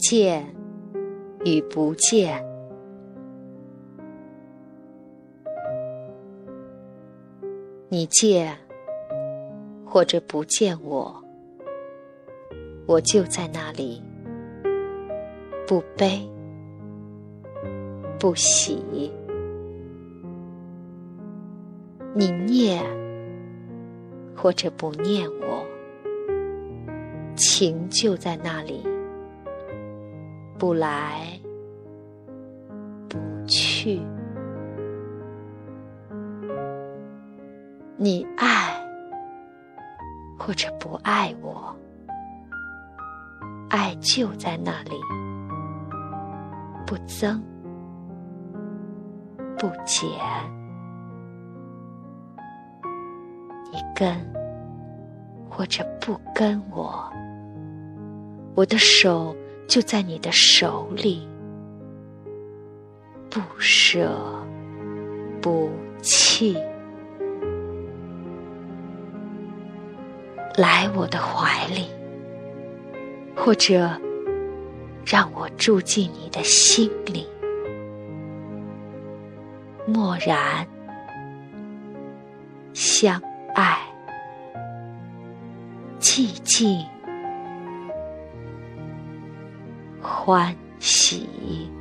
见与不见。你见或者不见我，我就在那里，不悲不喜。你念或者不念我，情就在那里，不来不去。你爱或者不爱我，爱就在那里，不增不减。你跟或者不跟我，我的手就在你的手里，不舍不弃。来我的怀里，或者让我住进你的心里，默然相爱，寂静欢喜。